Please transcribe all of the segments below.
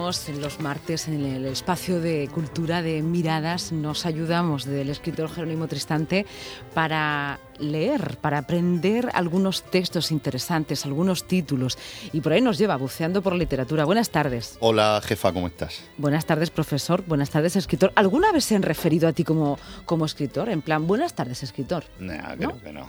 tenemos los martes en el espacio de cultura de miradas. Nos ayudamos del escritor Jerónimo Tristante para leer, para aprender algunos textos interesantes, algunos títulos. Y por ahí nos lleva buceando por literatura. Buenas tardes. Hola, jefa, ¿cómo estás? Buenas tardes, profesor. Buenas tardes, escritor. ¿Alguna vez se han referido a ti como, como escritor? En plan, buenas tardes, escritor. Nah, creo que no.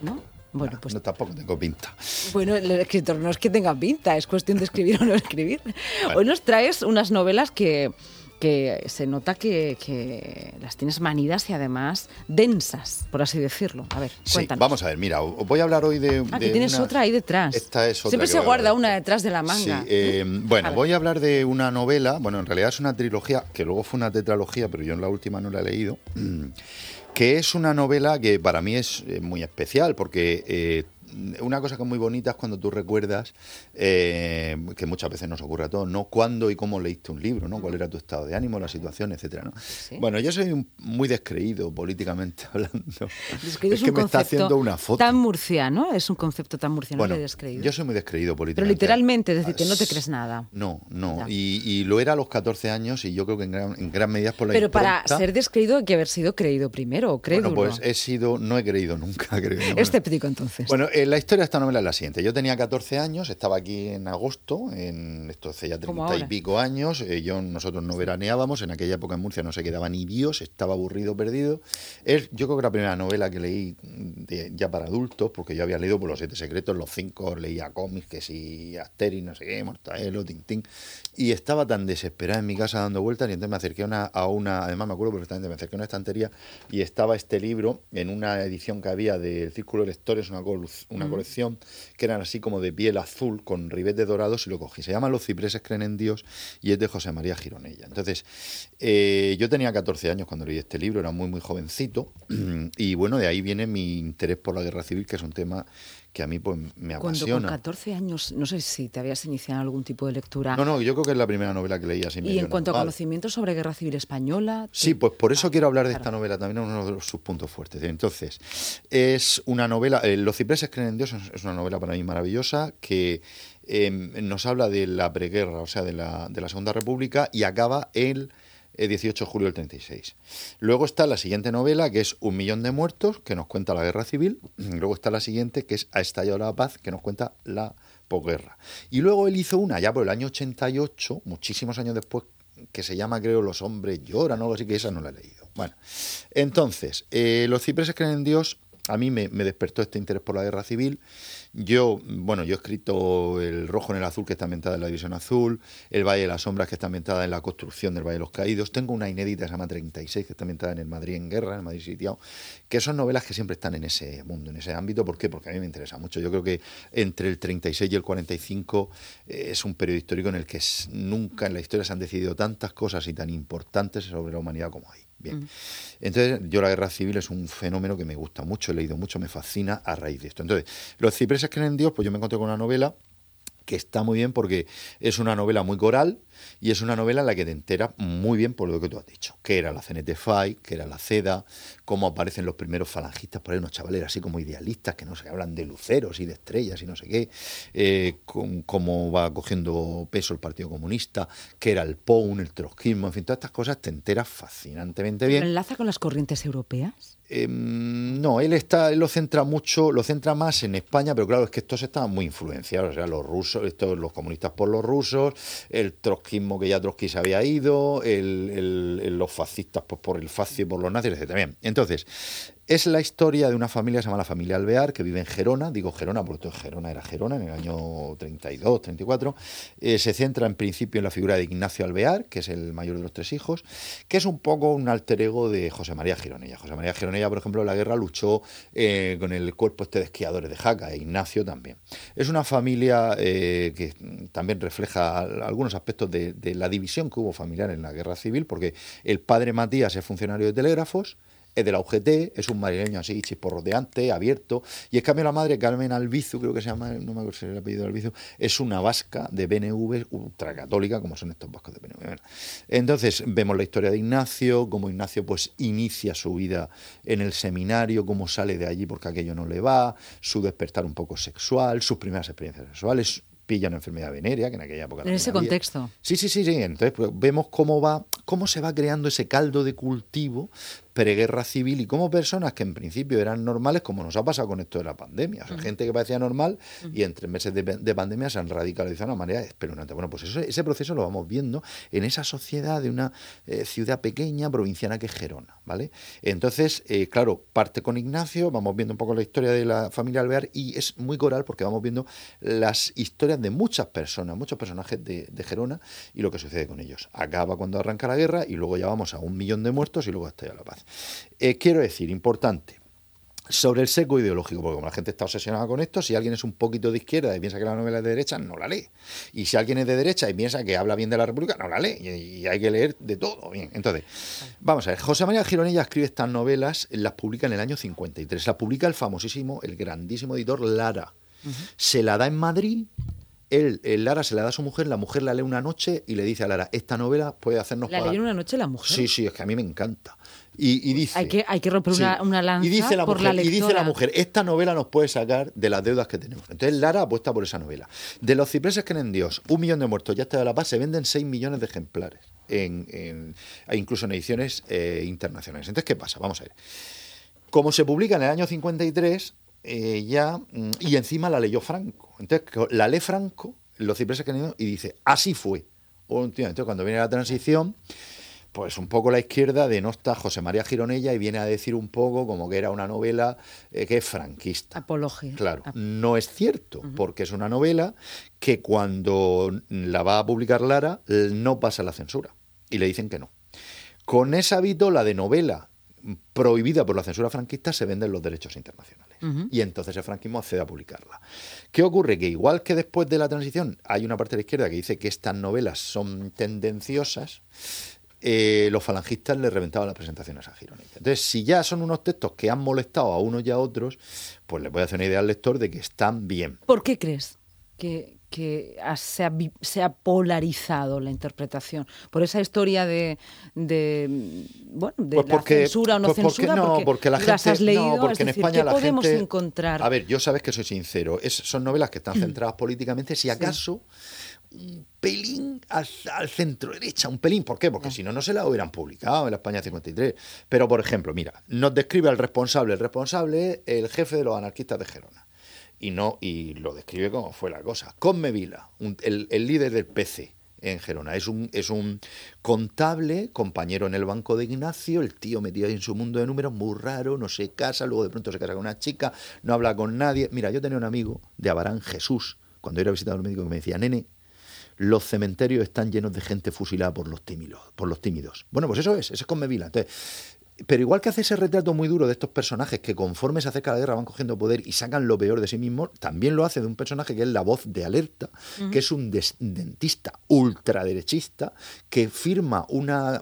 ¿No? Bueno, pues no, tampoco tengo pinta. Bueno, el escritor no es que tenga pinta, es cuestión de escribir o no escribir. Hoy nos traes unas novelas que, que se nota que, las tienes manidas y además densas, por así decirlo. A ver, sí, Vamos a ver, mira, voy a hablar hoy de. Ah, que tienes otra ahí detrás. Esta es otra. Siempre se guarda una detrás de la manga. Sí, eh, bueno, voy a hablar de una novela, bueno, en realidad es una trilogía, que luego fue una tetralogía, pero yo en la última no la he leído que es una novela que para mí es eh, muy especial porque eh, una cosa que es muy bonita es cuando tú recuerdas, eh, que muchas veces nos ocurre a todos, ¿no? Cuándo y cómo leíste un libro, ¿no? Cuál era tu estado de ánimo, la situación, etcétera, ¿no? Bueno, yo soy muy descreído políticamente hablando. Descreído es, que me está haciendo una foto. Tan murciano, es un concepto tan murciano bueno, descreído. Yo soy muy descreído políticamente. Pero literalmente, es decir, que no te crees nada. No, no. Y, lo era a los 14 años y yo creo que en gran, en gran medida es por la Pero para ser descreído hay que haber sido creído primero, o crédulo. Bueno, pues he sido, no he creído nunca, creo. Escéptico entonces. Bueno, eh, la historia de esta novela es la siguiente. Yo tenía 14 años, estaba aquí en agosto, en esto hace ya 30 y pico años. Eh, yo, nosotros no veraneábamos, en aquella época en Murcia no se quedaba ni Dios, estaba aburrido, perdido. Es, yo creo que la primera novela que leí ya para adultos, porque yo había leído por Los Siete Secretos, Los Cinco, leía cómics, que si Asterix, no sé qué, Mortadelo, Tintín. Y estaba tan desesperada en mi casa dando vueltas, y entonces me acerqué a una, a una además me acuerdo perfectamente, me acerqué a una estantería y estaba este libro en una edición que había del Círculo de Lectores, una, una colección que eran así como de piel azul con ribetes dorados y lo cogí. Se llama Los cipreses creen en Dios y es de José María Gironella. Entonces, eh, yo tenía 14 años cuando leí este libro, era muy, muy jovencito y bueno, de ahí viene mi interés por la guerra civil, que es un tema que a mí pues, me apasiona. Cuando con 14 años, no sé si te habías iniciado en algún tipo de lectura. No, no, yo creo que es la primera novela que leí así. Y en cuanto a conocimiento sobre guerra civil española. Sí, pues por eso quiero hablar de esta novela, también es uno de sus puntos fuertes. Entonces, es una novela, eh, Los cipreses creen en Dios es una novela para mí maravillosa que em, nos habla de la preguerra, o sea, de la, de la Segunda República y acaba el 18 de julio del 36. Luego está la siguiente novela, que es Un millón de muertos, que nos cuenta la guerra civil. Luego está la siguiente, que es Ha estallado la paz, que nos cuenta la posguerra. Y luego él hizo una, ya por el año 88, muchísimos años después, que se llama, creo, Los hombres lloran o algo así, que esa no la he leído. Bueno, entonces, eh, Los cipreses creen en Dios, a mí me, despertó este interés por la guerra civil. Yo, bueno, yo he escrito El Rojo en el Azul, que está ambientada en la División Azul, El Valle de las Sombras, que está ambientada en la construcción del Valle de los Caídos. Tengo una inédita que se llama 36, que está ambientada en el Madrid en guerra, en el Madrid sitiado, que son novelas que siempre están en ese mundo, en ese ámbito. ¿Por qué? Porque a mí me interesa mucho. Yo creo que entre el 36 y el 45 eh, es un periodo histórico en el que nunca en la historia se han decidido tantas cosas y tan importantes sobre la humanidad como hay. Bien. Entonces, yo la guerra civil es un fenómeno que me gusta mucho, he leído mucho, me fascina a raíz de esto. Entonces, los cipreses creen en Dios, pues yo me encontré con una novela que está muy bien porque es una novela muy coral y es una novela en la que te enteras muy bien por lo que tú has dicho, que era la CNT Fight, que era la CEDA, cómo aparecen los primeros falangistas por ahí, unos chavales así como idealistas que no se hablan de luceros y de estrellas y no sé qué, eh, cómo va cogiendo peso el Partido Comunista, que era el POUN, el trotskismo, en fin, todas estas cosas te enteras fascinantemente bien. ¿Enlaza con las corrientes europeas? Em, no, él está, él lo centra mucho, lo centra más en España, pero claro, es que estos estaban muy influenciados, o sea, los rusos, estos, los comunistas por los rusos, el trotskismo que ya Trotsky se había ido, los fascistas pues, por el fascio y por los nazis, etc. Entonces, es la historia de una familia, se llama la familia Alvear, que vive en Gerona, digo Gerona porque Gerona era Gerona en el año 32, 34, eh, se centra en principio en la figura de Ignacio Alvear, que es el mayor de los tres hijos, que es un poco un alter ego de José María Gironella. José María Gironella, por ejemplo, en la guerra luchó eh, con el cuerpo este de esquiadores de Jaca, e Ignacio también. Es una familia eh, que también refleja algunos aspectos de, de la división que hubo familiar en la guerra civil, porque el padre Matías es funcionario de telégrafos, es de la UGT, es un madrileño así chisporroteante, abierto, y en cambio la madre, Carmen Albizu, creo que se llama, no me acuerdo si el apellido Albizu, es una vasca de BNV ultracatólica, como son estos vascos de BNV. Entonces vemos la historia de Ignacio, cómo Ignacio pues inicia su vida en el seminario, cómo sale de allí porque aquello no le va, su despertar un poco sexual, sus primeras experiencias sexuales, pilla una enfermedad venérea, que en aquella época... En ese contexto. Sí, sí, sí, sí. Entonces pues, vemos cómo va, cómo se va creando ese caldo de cultivo preguerra civil y como personas que en principio eran normales, como nos ha pasado con esto de la pandemia. O sea, gente que parecía normal y en tres meses de, pandemia se han radicalizado de una manera espeluznante. Bueno, pues eso, ese proceso lo vamos viendo en esa sociedad de una eh, ciudad pequeña, provinciana que es Gerona, ¿vale? Entonces, eh, claro, parte con Ignacio, vamos viendo un poco la historia de la familia Alvear y es muy coral porque vamos viendo las historias de muchas personas, muchos personajes de, Gerona y lo que sucede con ellos. Acaba cuando arranca la guerra y luego ya vamos a un millón de muertos y luego hasta ya la paz. Eh, quiero decir, importante, sobre el seco ideológico, porque como la gente está obsesionada con esto, si alguien es un poquito de izquierda y piensa que la novela es de derecha, no la lee. Y si alguien es de derecha y piensa que habla bien de la República, no la lee. Y, hay que leer de todo. Bien, entonces, vamos a ver. José María Gironella escribe estas novelas, las publica en el año 53. Las publica el famosísimo, el grandísimo editor Lara. Se la da en Madrid él, Lara se la da a su mujer, la mujer la lee una noche y le dice a Lara, esta novela puede hacernos ¿La lee una noche la mujer? Sí, sí, es que a mí me encanta. Y, dice, hay que, hay que romper una, lanza y dice la por mujer, la Y dice la mujer, esta novela nos puede sacar de las deudas que tenemos. Entonces Lara apuesta por esa novela. De los cipreses que en Dios, un millón de muertos, ya está de la paz, se venden 6 millones de ejemplares, en, e incluso en ediciones eh, internacionales. Entonces, ¿qué pasa? Vamos a ver. Como se publica en el año 53, eh, ya, mm, y encima la leyó Franco. Entonces, la lee Franco, los cipreses que en Dios, y dice, así fue. Entonces, cuando viene la transición pues un poco la izquierda denota José María Gironella y viene a decir un poco como que era una novela eh, que es franquista. Apología. Claro, no es cierto, porque es una novela que cuando la va a publicar Lara no pasa la censura y le dicen que no. Con esa vitola de novela prohibida por la censura franquista se venden los derechos internacionales. Y entonces el franquismo accede a publicarla. ¿Qué ocurre? Que igual que después de la transición hay una parte de la izquierda que dice que estas novelas son tendenciosas, eh, los falangistas le reventaban las presentaciones a Gironella. Entonces, si ya son unos textos que han molestado a unos y a otros, pues le voy a hacer una idea al lector de que están bien. ¿Por qué crees que, se, ha, polarizado la interpretación? Por esa historia de, bueno, de pues la censura o no pues censura. no, porque, la gente, has leído, no, porque en España ¿qué la podemos gente, encontrar? A ver, yo sabes que soy sincero. son novelas que están centradas políticamente. Si acaso un pelín al, centro derecha, un pelín. ¿Por qué? Porque si no, no se la hubieran publicado en la España 53. Pero, por ejemplo, mira, nos describe al responsable. El responsable es el jefe de los anarquistas de Gerona. Y, no, y lo describe como fue la cosa. Conme Vila, el, líder del PC en Gerona. Es un, es un contable, compañero en el banco de Ignacio, el tío metido en su mundo de números, muy raro, no se casa, luego de pronto se casa con una chica, no habla con nadie. Mira, yo tenía un amigo de Abarán, Jesús, cuando era visitador médico, que me decía, nene, los cementerios están llenos de gente fusilada por los tímidos. Por los tímidos. Bueno, pues eso es, eso es con Mevila. Entonces, pero igual que hace ese retrato muy duro de estos personajes que conforme se acerca la guerra van cogiendo poder y sacan lo peor de sí mismos, también lo hace de un personaje que es la voz de alerta, que es un dentista ultraderechista que firma una,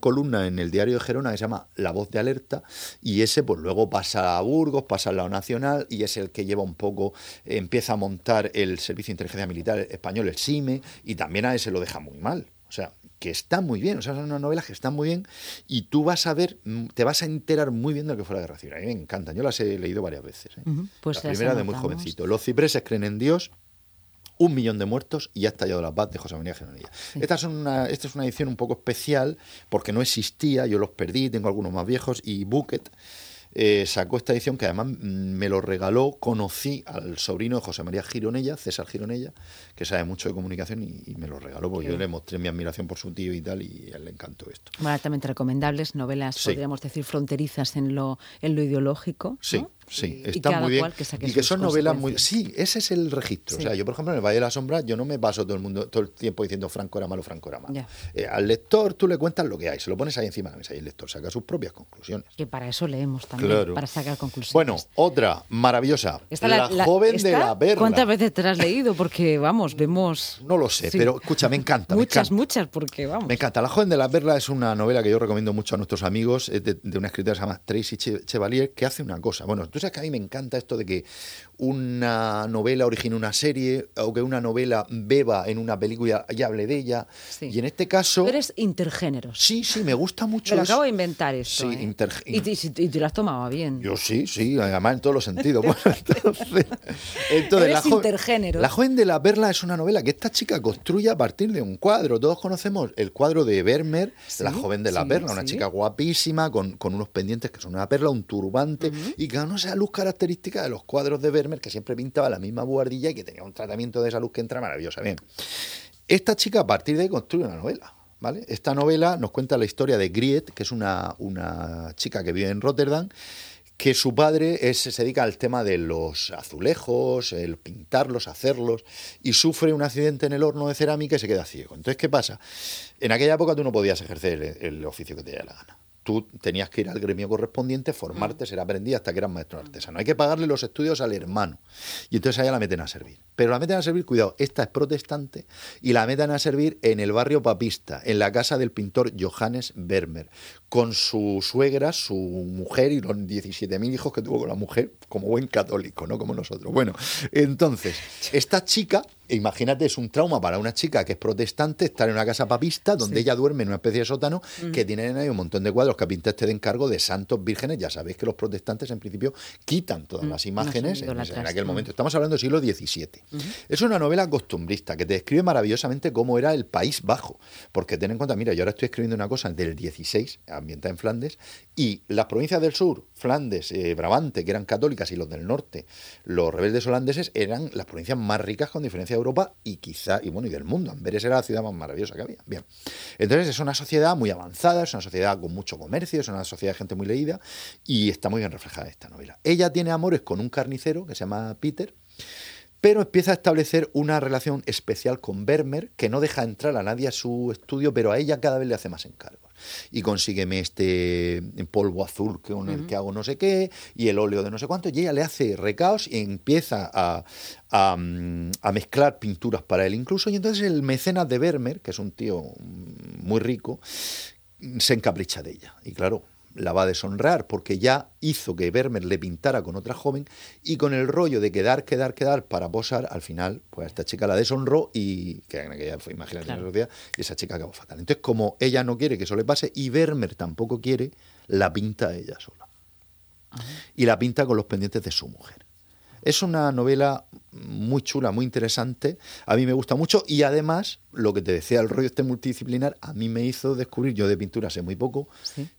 columna en el diario de Gerona que se llama La voz de alerta y ese pues luego pasa a Burgos, pasa al lado nacional y es el que lleva un poco, empieza a montar el Servicio de Inteligencia Militar Español, el SIME, y también a ese lo deja muy mal. O sea, que está muy bien, o sea, son unas novelas que están muy bien y tú vas a ver, mm, te vas a enterar muy bien de lo que fue la guerra civil. A mí me encantan, yo las he leído varias veces. ¿eh? pues la primera de muy jovencito. Los cipreses creen en Dios, un millón de muertos y ha estallado la paz de José María Geronilla. Esta, es una, esta es una edición un poco especial porque no existía, yo los perdí, tengo algunos más viejos y Bucket eh, sacó esta edición que además me lo regaló, conocí al sobrino de José María Gironella, César Gironella, que sabe mucho de comunicación y, me lo regaló porque yo le mostré mi admiración por su tío y tal y a él le encantó esto. Bueno, altamente recomendables, novelas, podríamos decir, fronterizas en lo, en lo ideológico. Sí. Sí, está muy bien. y que son novelas muy. Sí, ese es el registro. O sea, yo, por ejemplo, en El Valle de la Sombra, yo no me paso todo el mundo todo el tiempo diciendo Franco era malo, Franco era malo. Eh, al lector tú le cuentas lo que hay, se lo pones ahí encima de la mesa y el lector saca sus propias conclusiones. Que para eso leemos también, para sacar conclusiones. Bueno, otra maravillosa. la, joven de la perla. ¿Cuántas veces te has leído? Porque, vamos, vemos. No lo sé, pero escucha, me encanta. muchas, muchas, porque vamos. Me encanta. La joven de la perla es una novela que yo recomiendo mucho a nuestros amigos, de, una escritora que se llama Tracy Chevalier, que hace una cosa. Bueno, Tú sabes que a mí me encanta esto de que una novela origine una serie o que una novela beba en una película y hable de ella. Y en este caso... eres intergéneros. Sí, sí, me gusta mucho Me lo acabo de inventar esto. Sí, ¿eh? y, te, lo has tomado bien. Yo sí, sí, además en todos los sentidos. entonces, entonces la, intergéneros. la joven de la perla es una novela que esta chica construye a partir de un cuadro. Todos conocemos el cuadro de Vermeer, La joven de la perla, una chica guapísima con, unos pendientes que son una perla, un turbante y que no sea luz característica de los cuadros de Vermeer que siempre pintaba la misma buhardilla y que tenía un tratamiento de esa luz que entra maravillosa. Bien, esta chica a partir de ahí construye una novela. ¿Vale? Esta novela nos cuenta la historia de Griet, que es una, una chica que vive en Rotterdam, que su padre es, se dedica al tema de los azulejos, el pintarlos, hacerlos, y sufre un accidente en el horno de cerámica y se queda ciego. Entonces, ¿qué pasa? En aquella época tú no podías ejercer el, oficio que te diera la gana tú tenías que ir al gremio correspondiente, formarte, ser aprendiz hasta que eras maestro artesano. Hay que pagarle los estudios al hermano. Y entonces allá la meten a servir. Pero la meten a servir, cuidado, esta es protestante y la meten a servir en el barrio papista, en la casa del pintor Johannes Vermeer, con su suegra, su mujer y los 17.000 hijos que tuvo con la mujer, como buen católico, no como nosotros. Bueno, entonces, esta chica imagínate, es un trauma para una chica que es protestante estar en una casa papista donde ella duerme en una especie de sótano mm. que tienen ahí un montón de cuadros que pintaste de encargo de santos vírgenes. Ya sabéis que los protestantes en principio quitan todas mm. las imágenes en, aquel momento. Estamos hablando del siglo XVII. Es una novela costumbrista que te describe maravillosamente cómo era el País Bajo. Porque ten en cuenta, mira, yo ahora estoy escribiendo una cosa del 16, ambientada en Flandes, y las provincias del sur, Flandes, eh, Brabante, que eran católicas, y los del norte, los rebeldes holandeses, eran las provincias más ricas con diferencia de Europa y quizá, y bueno, y del mundo. Amberes era la ciudad más maravillosa que había. Bien. Entonces es una sociedad muy avanzada, es una sociedad con mucho comercio, es una sociedad de gente muy leída y está muy bien reflejada esta novela. Ella tiene amores con un carnicero que se llama Peter, pero empieza a establecer una relación especial con Vermeer, que no deja entrar a nadie a su estudio, pero a ella cada vez le hace más encargos. Y consígueme este polvo azul con el que hago no sé qué, y el óleo de no sé cuánto, y ella le hace recaos y empieza a, a, a, mezclar pinturas para él incluso, y entonces el mecenas de Vermeer, que es un tío muy rico, se encapricha de ella. Y claro, la va a deshonrar porque ya hizo que Vermeer le pintara con otra joven y con el rollo de quedar, quedar, quedar para posar, al final, pues esta chica la deshonró y que en aquella fue, imagínate, y esa chica acabó fatal. Entonces, como ella no quiere que eso le pase y Vermeer tampoco quiere, la pinta ella sola. Y la pinta con los pendientes de su mujer. Es una novela muy chula, muy interesante. A mí me gusta mucho y además, lo que te decía, el rollo este multidisciplinar, a mí me hizo descubrir, yo de pintura sé muy poco,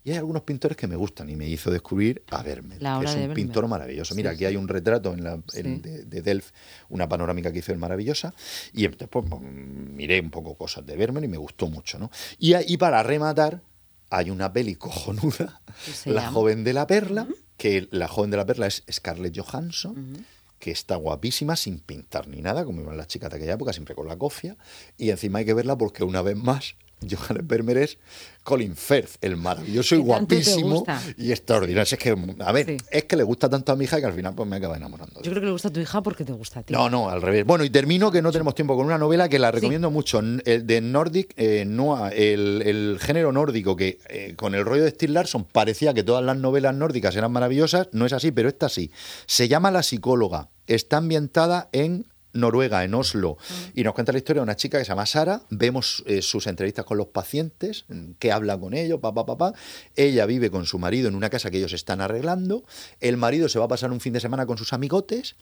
y hay algunos pintores que me gustan y me hizo descubrir a Vermeer, que es un pintor maravilloso. Mira, aquí hay un retrato en la, de, Delft, una panorámica que hizo él maravillosa, y después pues, miré un poco cosas de Vermeer y me gustó mucho. ¿no? Y, y para rematar, hay una peli cojonuda, La joven de la perla, que la joven de la perla es Scarlett Johansson que está guapísima, sin pintar ni nada, como iban las chicas de aquella época, siempre con la cofia, y encima hay que verla porque una vez más Johannes Vermeer es Colin Firth, el maravilloso y guapísimo y extraordinario. Es que, a ver, es que le gusta tanto a mi hija que al final pues me acaba enamorando. Yo creo que le gusta a tu hija porque te gusta a ti. No, no, al revés. Bueno, y termino que no tenemos tiempo con una novela que la recomiendo mucho, el de Nordic eh, Noah, el, género nórdico, que eh, con el rollo de Steve Larson parecía que todas las novelas nórdicas eran maravillosas. No es así, pero esta sí. Se llama La psicóloga. Está ambientada en Noruega, en Oslo, y nos cuenta la historia de una chica que se llama Sara. Vemos eh, sus entrevistas con los pacientes, mm, que habla con ellos, papá, papá. Ella vive con su marido en una casa que ellos están arreglando. El marido se va a pasar un fin de semana con sus amigotes,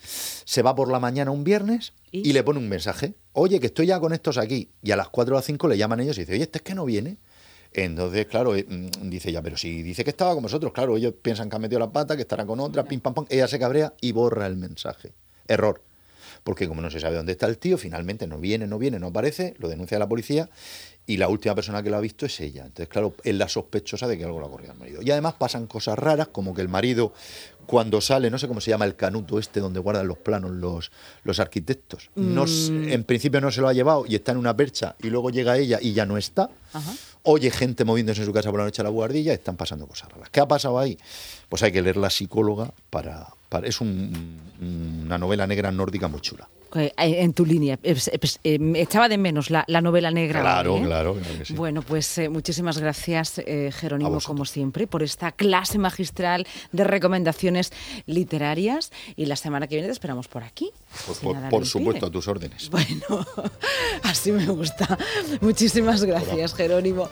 se va por la mañana un viernes y, le pone un mensaje. Oye, que estoy ya con estos aquí. Y a las 4 o las 5 le llaman ellos y dice, oye, este es que no viene. Entonces, claro, eh, mm, dice ya, pero si dice que estaba con vosotros, claro, ellos piensan que han metido la pata, que estará con otra, pim pam pam. Ella se cabrea y borra el mensaje. Error porque como no se sabe dónde está el tío, finalmente no viene, no viene, no aparece, lo denuncia a la policía y la última persona que lo ha visto es ella. Entonces, claro, es la sospechosa de que algo le ha ocurrido al marido. Y además pasan cosas raras, como que el marido, cuando sale, no sé cómo se llama el canuto este donde guardan los planos los, los arquitectos, no, mm. en principio no se lo ha llevado y está en una percha y luego llega ella y ya no está. Oye gente moviéndose en su casa por la noche a la guardilla, están pasando cosas raras. ¿Qué ha pasado ahí? Pues hay que leer la psicóloga para, es una novela negra nórdica muy chula. Eh, en tu línea. Echaba de menos la, novela negra. Claro, claro, Bueno, pues muchísimas gracias, Jerónimo, como siempre, por esta clase magistral de recomendaciones literarias. Y la semana que viene te esperamos por aquí. Pues por, supuesto, a tus órdenes. Bueno, así me gusta. Muchísimas gracias, Jerónimo.